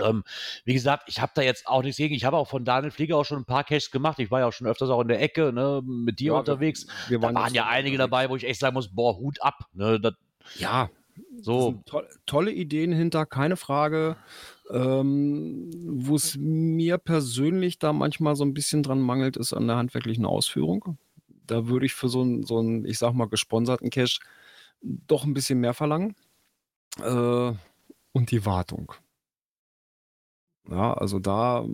Ähm, wie gesagt, ich habe da jetzt auch nichts gegen. Ich habe auch von Daniel Flieger auch schon ein paar Caches gemacht. Ich war ja auch schon öfters auch in der Ecke ne, mit dir ja, unterwegs. Wir waren da waren ja einige dabei, wo ich echt sagen muss, boah, Hut ab. Ne, das, ja, so. To tolle Ideen hinter, keine Frage. Ähm, Wo es mir persönlich da manchmal so ein bisschen dran mangelt, ist an der handwerklichen Ausführung. Da würde ich für so einen, so einen, ich sag mal, gesponserten Cache doch ein bisschen mehr verlangen. Äh, und die Wartung. Ja, also da,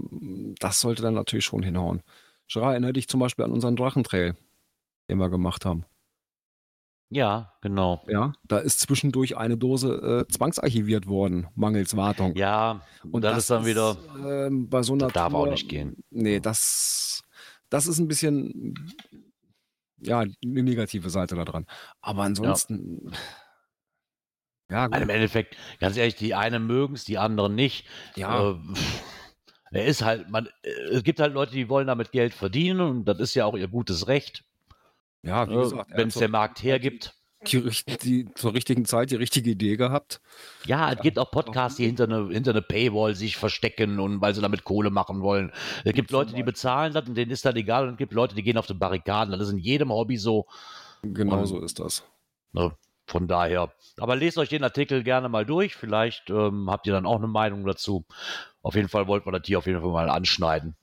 das sollte dann natürlich schon hinhauen. Gerard, erinnere dich zum Beispiel an unseren Drachentrail, den wir gemacht haben. Ja, genau. Ja, da ist zwischendurch eine Dose äh, zwangsarchiviert worden, mangels Wartung. Ja, und das, das ist dann wieder. Äh, bei so einer das darf Tour, auch nicht gehen. Nee, das, das ist ein bisschen. Ja, eine negative Seite da dran. Aber ansonsten. Ja Ja, gut. Im Endeffekt, ganz ehrlich, die einen mögen es, die anderen nicht. Ja. Äh, er ist halt, man, äh, es gibt halt Leute, die wollen damit Geld verdienen und das ist ja auch ihr gutes Recht. Ja, wie äh, gesagt, wenn es der Markt hergibt. Die, die, zur richtigen Zeit die richtige Idee gehabt. Ja, es gibt auch Podcasts, die hinter eine, hinter eine Paywall sich verstecken und weil sie damit Kohle machen wollen. Es gibt Leute, die bezahlen das und denen ist das egal und es gibt Leute, die gehen auf die Barrikaden. Das ist in jedem Hobby so. Genau und, so ist das. Ne, von daher. Aber lest euch den Artikel gerne mal durch. Vielleicht ähm, habt ihr dann auch eine Meinung dazu. Auf jeden Fall wollten wir das hier auf jeden Fall mal anschneiden.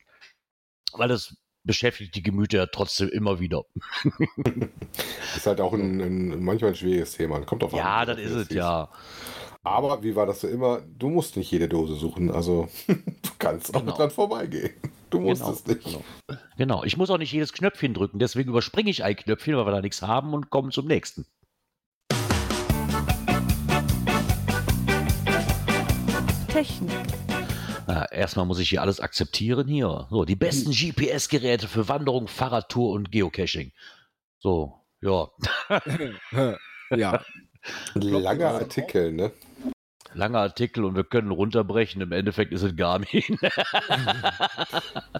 Weil es beschäftigt die Gemüter ja trotzdem immer wieder. ist halt auch ein, ein, manchmal ein schwieriges Thema. Kommt auf Ja, an, das ist es, ja. Aber wie war das so immer? Du musst nicht jede Dose suchen. Also du kannst auch genau. dran vorbeigehen. Du musst genau, es nicht. Genau. genau. Ich muss auch nicht jedes Knöpfchen drücken. Deswegen überspringe ich ein Knöpfchen, weil wir da nichts haben und komme zum nächsten. Technik. Na, erstmal muss ich hier alles akzeptieren hier. So, die besten hm. GPS-Geräte für Wanderung, Fahrradtour und Geocaching. So, ja. ja. Langer Artikel, ne? Langer Artikel und wir können runterbrechen. Im Endeffekt ist es Garmin.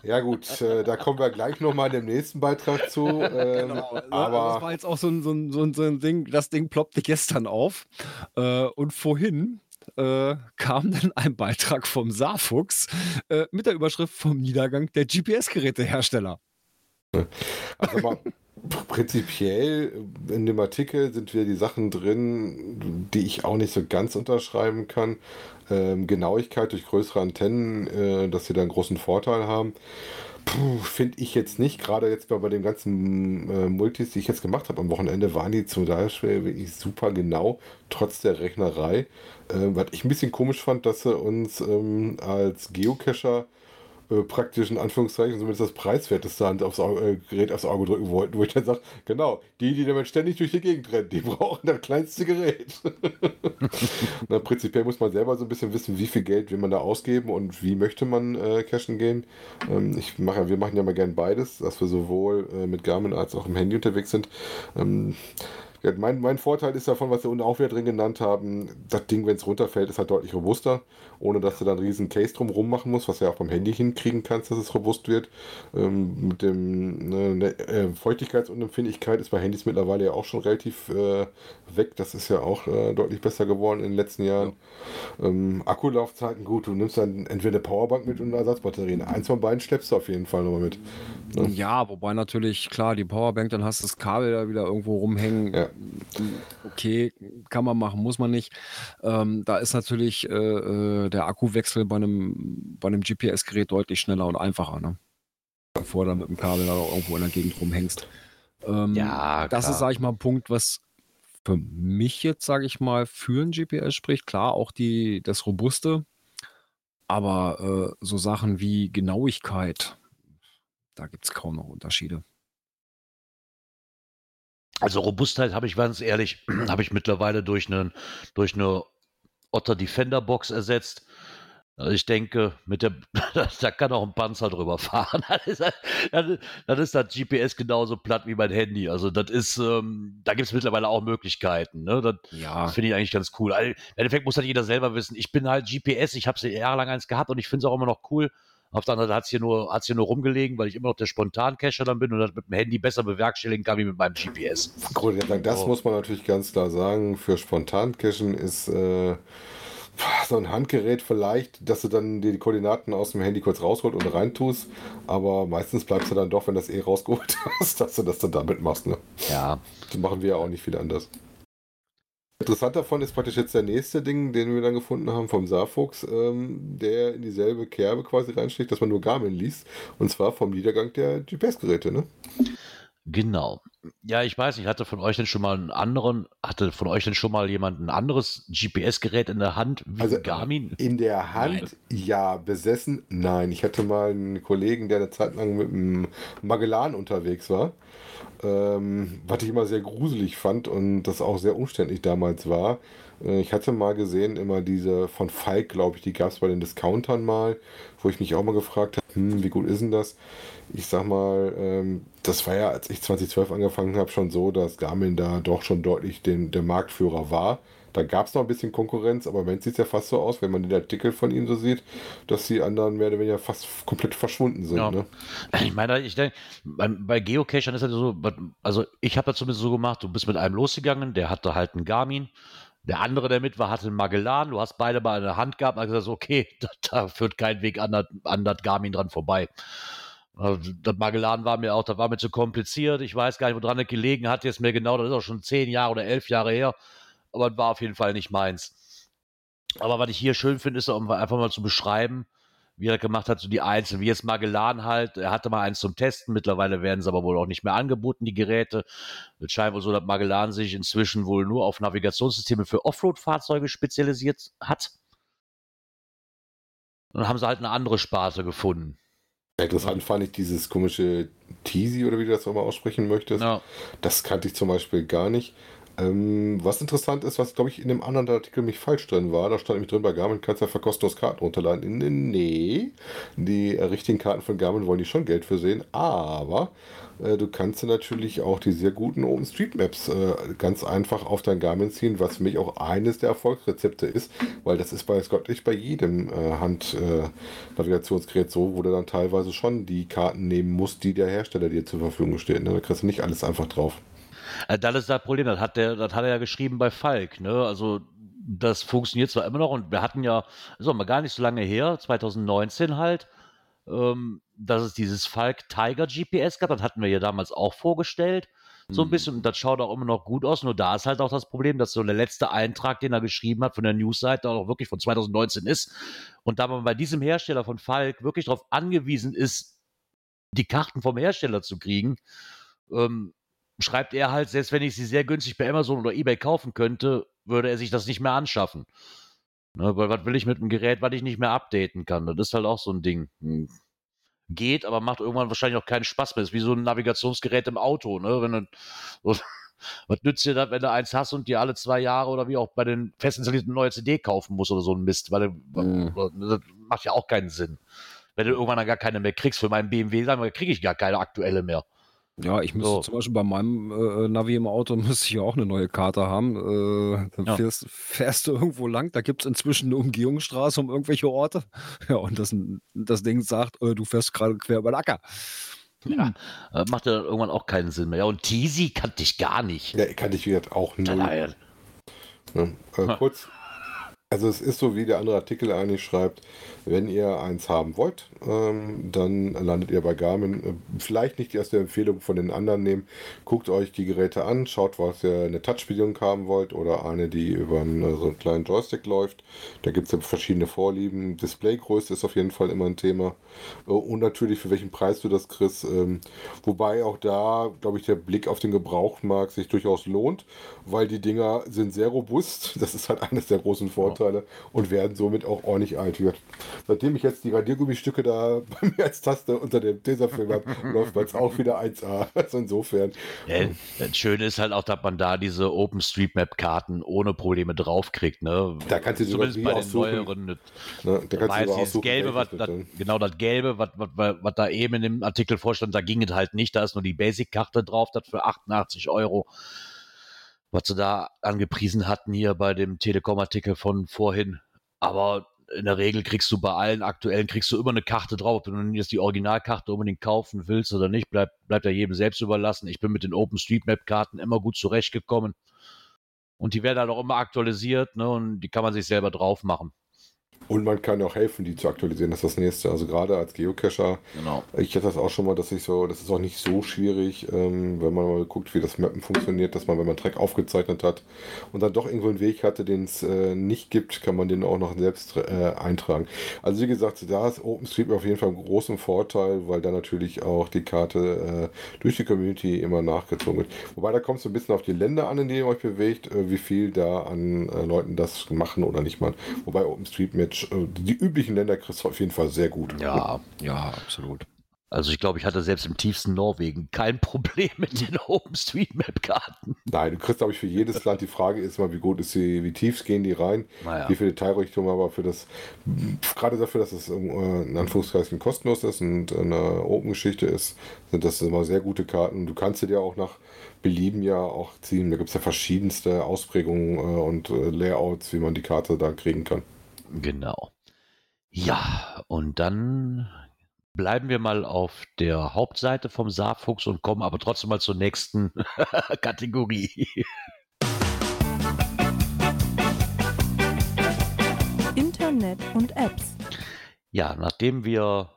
ja gut, äh, da kommen wir gleich nochmal in dem nächsten Beitrag zu. Ähm, genau. aber das war jetzt auch so ein, so ein, so ein Ding, das Ding ploppte gestern auf. Äh, und vorhin äh, kam dann ein Beitrag vom Saarfuchs äh, mit der Überschrift vom Niedergang der GPS-Gerätehersteller. Also mal, prinzipiell in dem Artikel sind wir die Sachen drin, die ich auch nicht so ganz unterschreiben kann. Ähm, Genauigkeit durch größere Antennen, äh, dass sie da einen großen Vorteil haben. Finde ich jetzt nicht. Gerade jetzt bei, den ganzen äh, Multis, die ich jetzt gemacht habe am Wochenende, waren die zum Beispiel wirklich super genau, trotz der Rechnerei. Äh, was ich ein bisschen komisch fand, dass sie uns ähm, als Geocacher äh, praktisch in Anführungszeichen zumindest das preiswerteste Hand aufs Auge, äh, Gerät aufs Auge drücken wollten, wo ich dann sage, genau, die, die damit ständig durch die Gegend rennen, die brauchen das kleinste Gerät. Na, prinzipiell muss man selber so ein bisschen wissen, wie viel Geld will man da ausgeben und wie möchte man äh, cashen gehen. Ähm, ich mache, wir machen ja mal gern beides, dass wir sowohl äh, mit Garmin als auch im Handy unterwegs sind. Ähm, ja, mein, mein Vorteil ist davon, was wir unten auch wieder drin genannt haben, das Ding, wenn es runterfällt, ist halt deutlich robuster, ohne dass du dann einen riesen Case drum machen musst, was du ja auch beim Handy hinkriegen kannst, dass es robust wird. Ähm, mit dem ne, ne, äh, Feuchtigkeitsunempfindlichkeit ist bei Handys mittlerweile ja auch schon relativ äh, weg. Das ist ja auch äh, deutlich besser geworden in den letzten Jahren. Ja. Ähm, Akkulaufzeiten, gut, du nimmst dann entweder eine Powerbank mit und eine Ersatzbatterien. Eins von beiden schleppst du auf jeden Fall nochmal mit. Ne? Ja, wobei natürlich, klar, die Powerbank, dann hast du das Kabel da wieder irgendwo rumhängen. Ja. Okay, kann man machen, muss man nicht. Ähm, da ist natürlich äh, äh der Akkuwechsel bei einem, bei einem GPS-Gerät deutlich schneller und einfacher, ne? Bevor du dann mit dem Kabel da irgendwo in der Gegend rumhängst. Ähm, ja, das ist, sag ich mal, ein Punkt, was für mich jetzt, sage ich mal, für ein GPS spricht. Klar, auch die, das Robuste, aber äh, so Sachen wie Genauigkeit, da gibt es kaum noch Unterschiede. Also Robustheit habe ich ganz ehrlich, habe ich mittlerweile durch, einen, durch eine Otter Defender Box ersetzt. Also ich denke, mit der, da kann auch ein Panzer drüber fahren. Das ist, das ist das GPS genauso platt wie mein Handy. Also das ist, ähm, da gibt es mittlerweile auch Möglichkeiten. Ne? Das ja. finde ich eigentlich ganz cool. Also, Im Endeffekt muss halt jeder selber wissen. Ich bin halt GPS, ich habe jahrelang eins gehabt und ich finde es auch immer noch cool. Auf der anderen Seite hat es hier, nur, hier nur rumgelegen, weil ich immer noch der Spontan-Cacher dann bin und das mit dem Handy besser bewerkstelligen kann wie mit meinem GPS. Das oh. muss man natürlich ganz klar sagen. Für Spontan-Cachen ist äh, so ein Handgerät vielleicht, dass du dann die Koordinaten aus dem Handy kurz rausholt und reintust. Aber meistens bleibst du dann doch, wenn du das eh rausgeholt hast, dass du das dann damit machst. Ne? Ja. Das machen wir ja auch nicht viel anders. Interessant davon ist praktisch jetzt der nächste Ding, den wir dann gefunden haben vom Saarfuchs, ähm, der in dieselbe Kerbe quasi reinsteckt, dass man nur Garmin liest. Und zwar vom Niedergang der GPS-Geräte, ne? Genau. Ja, ich weiß, ich hatte von euch denn schon mal einen anderen, hatte von euch denn schon mal jemand ein anderes GPS-Gerät in der Hand wie also Garmin? In der Hand, nein. ja, besessen, nein. Ich hatte mal einen Kollegen, der eine Zeit lang mit dem Magellan unterwegs war ähm, was ich immer sehr gruselig fand und das auch sehr umständlich damals war. Äh, ich hatte mal gesehen, immer diese von Falk, glaube ich, die gab es bei den Discountern mal, wo ich mich auch mal gefragt habe, hm, wie gut ist denn das? Ich sag mal, ähm, das war ja, als ich 2012 angefangen habe, schon so, dass Garmin da doch schon deutlich den, der Marktführer war. Da gab es noch ein bisschen Konkurrenz, aber Moment sieht es ja fast so aus, wenn man den Artikel von ihnen so sieht, dass die anderen mehr oder weniger fast komplett verschwunden sind. Ja. Ne? Ich meine, ich denke, bei Geocachern ist das so, also ich habe das zumindest so gemacht, du bist mit einem losgegangen, der hatte halt einen Garmin, der andere, der mit war, hatte einen Magellan. Du hast beide mal in der Hand gehabt und gesagt, okay, da, da führt kein Weg an das, an das Garmin dran vorbei. Also, das Magellan war mir auch, das war mir zu kompliziert. Ich weiß gar nicht, woran das gelegen hat. Jetzt mir genau, das ist auch schon zehn Jahre oder elf Jahre her. Aber es war auf jeden Fall nicht meins. Aber was ich hier schön finde, ist, um einfach mal zu beschreiben, wie er gemacht hat, so die Einzelnen, wie jetzt Magellan halt, er hatte mal eins zum Testen, mittlerweile werden sie aber wohl auch nicht mehr angeboten, die Geräte. Es scheint wohl so, dass Magellan sich inzwischen wohl nur auf Navigationssysteme für Offroad-Fahrzeuge spezialisiert hat. Dann haben sie halt eine andere Sparte gefunden. Interessant fand ich dieses komische Teasy oder wie du das auch mal aussprechen möchtest. Ja. Das kannte ich zum Beispiel gar nicht. Ähm, was interessant ist, was glaube ich in dem anderen Artikel mich falsch drin war, da stand nämlich drin, bei Garmin kannst du ja kostenlos Karten runterladen. Nee, die äh, richtigen Karten von Garmin wollen die schon Geld für sehen, aber äh, du kannst natürlich auch die sehr guten OpenStreetMaps äh, ganz einfach auf dein Garmin ziehen, was für mich auch eines der Erfolgsrezepte ist, weil das ist bei Gott nicht bei jedem äh, Hand-Navigationsgerät äh, so, wo du dann teilweise schon die Karten nehmen musst, die der Hersteller dir zur Verfügung steht. Ne? Da kriegst du nicht alles einfach drauf. Äh, das ist das Problem, das hat, der, das hat er ja geschrieben bei Falk. Ne? Also das funktioniert zwar immer noch und wir hatten ja, ist auch mal gar nicht so lange her, 2019 halt, ähm, dass es dieses Falk Tiger GPS gab, das hatten wir ja damals auch vorgestellt. So ein mhm. bisschen, und das schaut auch immer noch gut aus. Nur da ist halt auch das Problem, dass so der letzte Eintrag, den er geschrieben hat von der Newsseite, auch wirklich von 2019 ist. Und da man bei diesem Hersteller von Falk wirklich darauf angewiesen ist, die Karten vom Hersteller zu kriegen, ähm, schreibt er halt, selbst wenn ich sie sehr günstig bei Amazon oder eBay kaufen könnte, würde er sich das nicht mehr anschaffen. Ne, weil was will ich mit einem Gerät, was ich nicht mehr updaten kann? Das ist halt auch so ein Ding. Hm. Geht, aber macht irgendwann wahrscheinlich auch keinen Spaß mehr. Das ist wie so ein Navigationsgerät im Auto, ne? Wenn du, was nützt dir das, wenn du eins hast und dir alle zwei Jahre oder wie auch bei den fest installierten neue CD kaufen musst oder so ein Mist? Weil mhm. das macht ja auch keinen Sinn. Wenn du irgendwann dann gar keine mehr kriegst für meinen BMW, dann kriege ich gar keine aktuelle mehr. Ja, ich müsste so. zum Beispiel bei meinem äh, Navi im Auto müsste ich ja auch eine neue Karte haben. Äh, dann ja. fährst, fährst, du irgendwo lang, da gibt es inzwischen eine Umgehungsstraße um irgendwelche Orte. Ja, und das, das Ding sagt, äh, du fährst gerade quer über den Acker. Ja, hm. macht ja irgendwann auch keinen Sinn mehr. Ja, und Teasy kannte ich gar nicht. Ja, kannte ich wieder auch null. Nein. Ja, äh, kurz, also es ist so, wie der andere Artikel eigentlich schreibt, wenn ihr eins haben wollt, ähm, dann landet ihr bei Garmin. Äh, vielleicht nicht die erste Empfehlung von den anderen nehmen. Guckt euch die Geräte an, schaut, was ihr eine Touchbedienung haben wollt oder eine, die über einen, äh, so einen kleinen Joystick läuft. Da gibt es ja verschiedene Vorlieben. Displaygröße ist auf jeden Fall immer ein Thema. Äh, und natürlich, für welchen Preis du das kriegst. Ähm, wobei auch da, glaube ich, der Blick auf den Gebrauchtmarkt sich durchaus lohnt, weil die Dinger sind sehr robust. Das ist halt eines der großen Vorteile und werden somit auch ordentlich alt. Seitdem ich jetzt die Radiergummistücke da bei mir als Taste unter dem Tesafilm habe, läuft man es auch wieder 1A. Also insofern. Ja, das Schöne ist halt auch, dass man da diese OpenStreetMap-Karten ohne Probleme draufkriegt. Ne? Da kannst du Zumindest bei den neueren. Ne, da kannst du dieses Gelbe, was, das, genau das Gelbe, was, was, was da eben in dem Artikel vorstand, da ging es halt nicht. Da ist nur die Basic-Karte drauf, das für 88 Euro was sie da angepriesen hatten hier bei dem Telekom-Artikel von vorhin. Aber in der Regel kriegst du bei allen aktuellen, kriegst du immer eine Karte drauf. Ob du jetzt die Originalkarte unbedingt kaufen willst oder nicht, bleibt, bleibt ja jedem selbst überlassen. Ich bin mit den OpenStreetMap-Karten immer gut zurechtgekommen. Und die werden halt auch immer aktualisiert, ne? Und die kann man sich selber drauf machen. Und man kann auch helfen, die zu aktualisieren. Das ist das nächste. Also gerade als Geocacher. Genau. Ich hatte das auch schon mal, dass ich so, das ist auch nicht so schwierig, ähm, wenn man mal guckt, wie das Mappen funktioniert, dass man, wenn man Track aufgezeichnet hat und dann doch irgendwo einen Weg hatte, den es äh, nicht gibt, kann man den auch noch selbst äh, eintragen. Also wie gesagt, da ist OpenStreetMap auf jeden Fall einen großen Vorteil, weil da natürlich auch die Karte äh, durch die Community immer nachgezogen wird. Wobei da kommt es so ein bisschen auf die Länder an, in denen ihr euch bewegt, äh, wie viel da an äh, Leuten das machen oder nicht machen. Wobei OpenStreetMap äh, die üblichen Länder kriegst du auf jeden Fall sehr gut. Ja, ja, absolut. Also ich glaube, ich hatte selbst im tiefsten Norwegen kein Problem mit den OpenStreetMap-Karten. Nein, du kriegst, glaube ich, für jedes Land die Frage ist mal, wie gut ist sie, wie tief gehen die rein, naja. wie viel Detailrichtung, aber für das, gerade dafür, dass es äh, in Anführungszeichen kostenlos ist und eine Open-Geschichte ist, sind das immer sehr gute Karten. Du kannst sie dir auch nach Belieben ja auch ziehen. Da gibt es ja verschiedenste Ausprägungen äh, und Layouts, wie man die Karte da kriegen kann. Genau. Ja, und dann bleiben wir mal auf der Hauptseite vom Saarfuchs und kommen aber trotzdem mal zur nächsten Kategorie. Internet und Apps. Ja, nachdem wir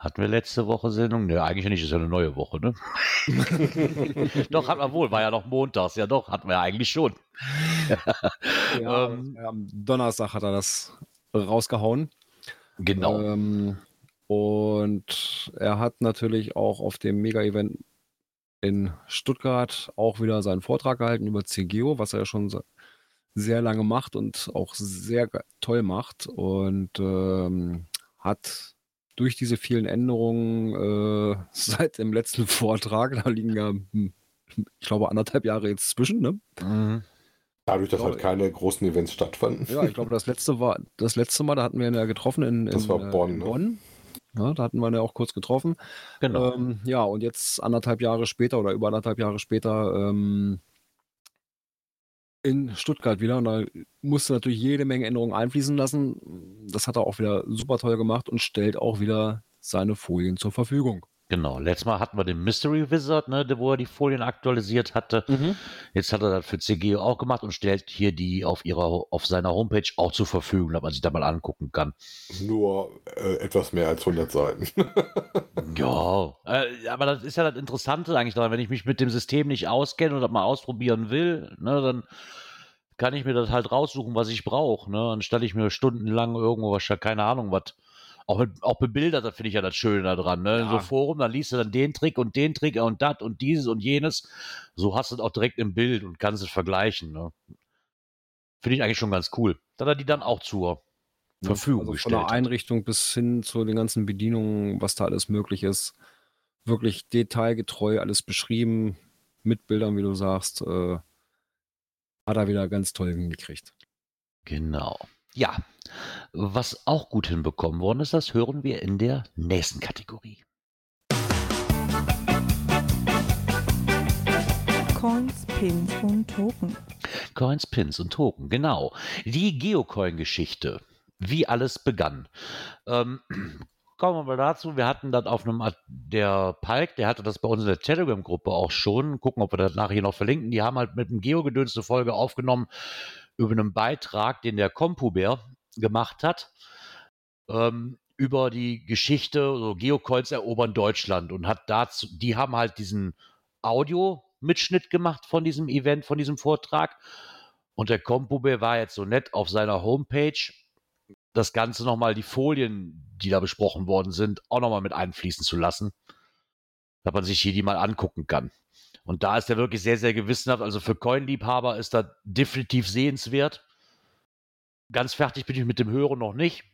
hatten wir letzte Woche Sendung? Ne, eigentlich nicht, ist ja eine neue Woche, ne? doch, hat man wohl, war ja noch montags, ja doch, hatten wir ja eigentlich schon. ja, ähm, am Donnerstag hat er das rausgehauen. Genau. Ähm, und er hat natürlich auch auf dem Mega-Event in Stuttgart auch wieder seinen Vortrag gehalten über CGO, was er ja schon sehr lange macht und auch sehr toll macht. Und ähm, hat durch diese vielen Änderungen äh, seit dem letzten Vortrag, da liegen ja, hm, ich glaube, anderthalb Jahre jetzt zwischen, ne? Mhm. Dadurch, dass halt keine großen Events stattfanden. Ja, ich glaube, das letzte war das letzte Mal, da hatten wir ihn ja getroffen in, in das war Bonn. In ne? Bonn. Ja, da hatten wir ihn ja auch kurz getroffen. Genau. Ähm, ja, und jetzt anderthalb Jahre später oder über anderthalb Jahre später ähm, in Stuttgart wieder. Und da musste natürlich jede Menge Änderungen einfließen lassen. Das hat er auch wieder super toll gemacht und stellt auch wieder seine Folien zur Verfügung. Genau, letztes Mal hatten wir den Mystery Wizard, ne, wo er die Folien aktualisiert hatte. Mhm. Jetzt hat er das für CGO auch gemacht und stellt hier die auf ihrer auf seiner Homepage auch zur Verfügung, damit man sich da mal angucken kann. Nur äh, etwas mehr als 100 Seiten. ja, äh, aber das ist ja das Interessante eigentlich daran, wenn ich mich mit dem System nicht auskenne und das mal ausprobieren will, ne, dann kann ich mir das halt raussuchen, was ich brauche, ne, anstatt ich mir stundenlang irgendwo was, keine Ahnung, was auch, auch bebildert, das finde ich ja das Schöne daran. Ne? Ja. In so Forum, dann liest du dann den Trick und den Trick und das und dieses und jenes. So hast du es auch direkt im Bild und kannst es vergleichen. Ne? Finde ich eigentlich schon ganz cool. Dass er die dann auch zur Verfügung also gestellt Von der Einrichtung bis hin zu den ganzen Bedienungen, was da alles möglich ist. Wirklich detailgetreu alles beschrieben, mit Bildern, wie du sagst. Äh, hat er wieder ganz toll hingekriegt. Genau. Ja, was auch gut hinbekommen worden ist, das hören wir in der nächsten Kategorie. Coins, Pins und Token. Coins, Pins und Token, genau. Die Geocoin-Geschichte, wie alles begann. Ähm, kommen wir mal dazu. Wir hatten das auf einem, der Palk, der hatte das bei uns in der Telegram-Gruppe auch schon. Gucken, ob wir das nachher noch verlinken. Die haben halt mit dem Geo-Gedöns eine Folge aufgenommen über einen Beitrag, den der Compubär gemacht hat, ähm, über die Geschichte, so Geocoins erobern Deutschland und hat dazu, die haben halt diesen Audio-Mitschnitt gemacht von diesem Event, von diesem Vortrag. Und der Compubär war jetzt so nett auf seiner Homepage, das Ganze nochmal, die Folien, die da besprochen worden sind, auch nochmal mit einfließen zu lassen, dass man sich hier die mal angucken kann. Und da ist er wirklich sehr, sehr gewissenhaft. Also für Coin-Liebhaber ist das definitiv sehenswert. Ganz fertig bin ich mit dem Hören noch nicht.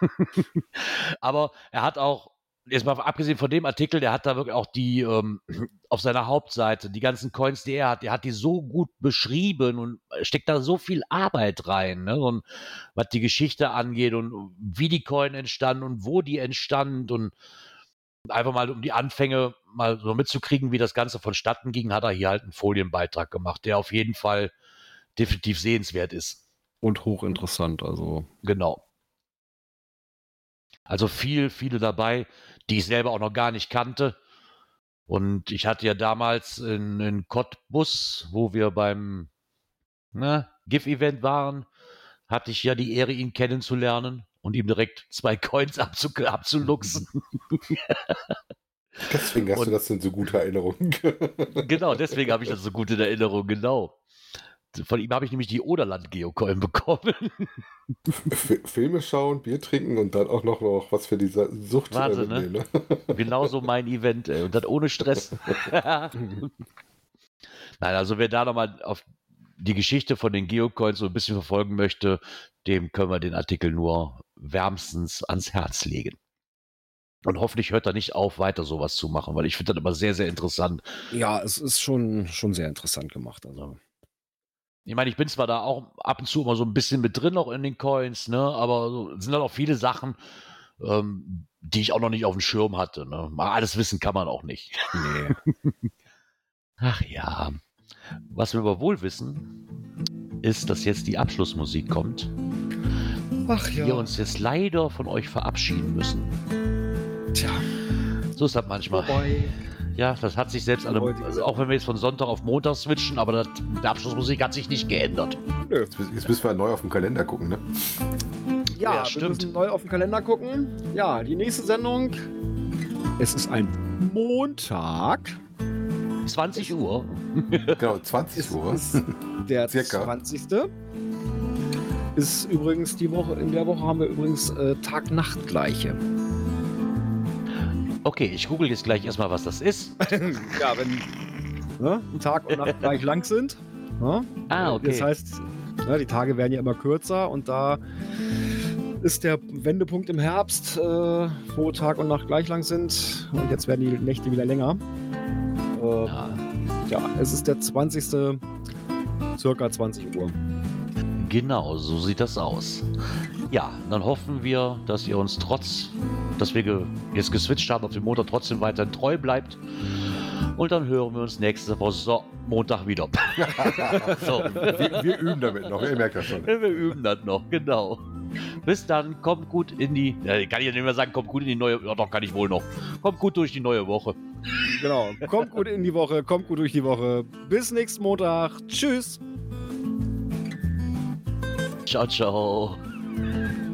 Aber er hat auch, jetzt mal abgesehen von dem Artikel, der hat da wirklich auch die ähm, auf seiner Hauptseite, die ganzen Coins, die er hat, der hat die so gut beschrieben und steckt da so viel Arbeit rein, ne? und was die Geschichte angeht und wie die Coin entstanden und wo die entstand und einfach mal um die Anfänge mal so mitzukriegen, wie das Ganze vonstatten ging, hat er hier halt einen Folienbeitrag gemacht, der auf jeden Fall definitiv sehenswert ist. Und hochinteressant, also. Genau. Also viel, viele dabei, die ich selber auch noch gar nicht kannte. Und ich hatte ja damals in, in Cottbus, wo wir beim ne, GIF-Event waren, hatte ich ja die Ehre, ihn kennenzulernen und ihm direkt zwei Coins abzu abzuluxen. Deswegen hast und, du das in so guter Erinnerung. genau, deswegen habe ich das so gut in Erinnerung, genau. Von ihm habe ich nämlich die Oderland-Geocoin bekommen. Filme schauen, Bier trinken und dann auch noch, noch was für diese Sucht. Wahnsinn, ne? ne? Genau so mein Event, ey. Und dann ohne Stress. Nein, also wer da nochmal auf die Geschichte von den Geocoins so ein bisschen verfolgen möchte, dem können wir den Artikel nur wärmstens ans Herz legen. Und hoffentlich hört er nicht auf, weiter sowas zu machen, weil ich finde das immer sehr, sehr interessant. Ja, es ist schon, schon sehr interessant gemacht. Also. Ich meine, ich bin zwar da auch ab und zu immer so ein bisschen mit drin, auch in den Coins, ne? aber so, sind dann auch viele Sachen, ähm, die ich auch noch nicht auf dem Schirm hatte. Ne? Mal alles wissen kann man auch nicht. Nee. Ach ja. Was wir aber wohl wissen, ist, dass jetzt die Abschlussmusik kommt. Ach ja. Wir uns jetzt leider von euch verabschieden müssen. Tja. So ist das manchmal. Vorbei. Ja, das hat sich selbst, an einem, also auch wenn wir jetzt von Sonntag auf Montag switchen, aber das, die Abschlussmusik hat sich nicht geändert. Nö. Jetzt, jetzt müssen wir neu auf den Kalender gucken, ne? Ja, ja stimmt. wir müssen neu auf den Kalender gucken. Ja, die nächste Sendung. Es ist ein Montag. 20 Uhr. genau, 20 Uhr. der Circa. 20. Ist übrigens die Woche, in der Woche haben wir übrigens äh, Tag-Nacht-Gleiche. Okay, ich google jetzt gleich erstmal, was das ist. ja, wenn ne, Tag und Nacht gleich lang sind. Ne? Ah, okay. Das heißt, ne, die Tage werden ja immer kürzer und da ist der Wendepunkt im Herbst, äh, wo Tag und Nacht gleich lang sind. Und jetzt werden die Nächte wieder länger. Äh, ja. ja, es ist der 20. circa 20 Uhr. Genau, so sieht das aus. Ja, dann hoffen wir, dass ihr uns trotz, dass wir ge jetzt geswitcht haben auf den Montag, trotzdem weiterhin treu bleibt. Und dann hören wir uns nächste Woche so, Montag wieder. so. wir, wir, üben damit noch, ihr merkt das schon. Wir üben das noch, genau. Bis dann, kommt gut in die, äh, kann ich ja nicht mehr sagen, kommt gut in die neue, ja doch, kann ich wohl noch. Kommt gut durch die neue Woche. Genau, kommt gut in die Woche, kommt gut durch die Woche. Bis nächsten Montag. Tschüss. Ciao, ciao. Música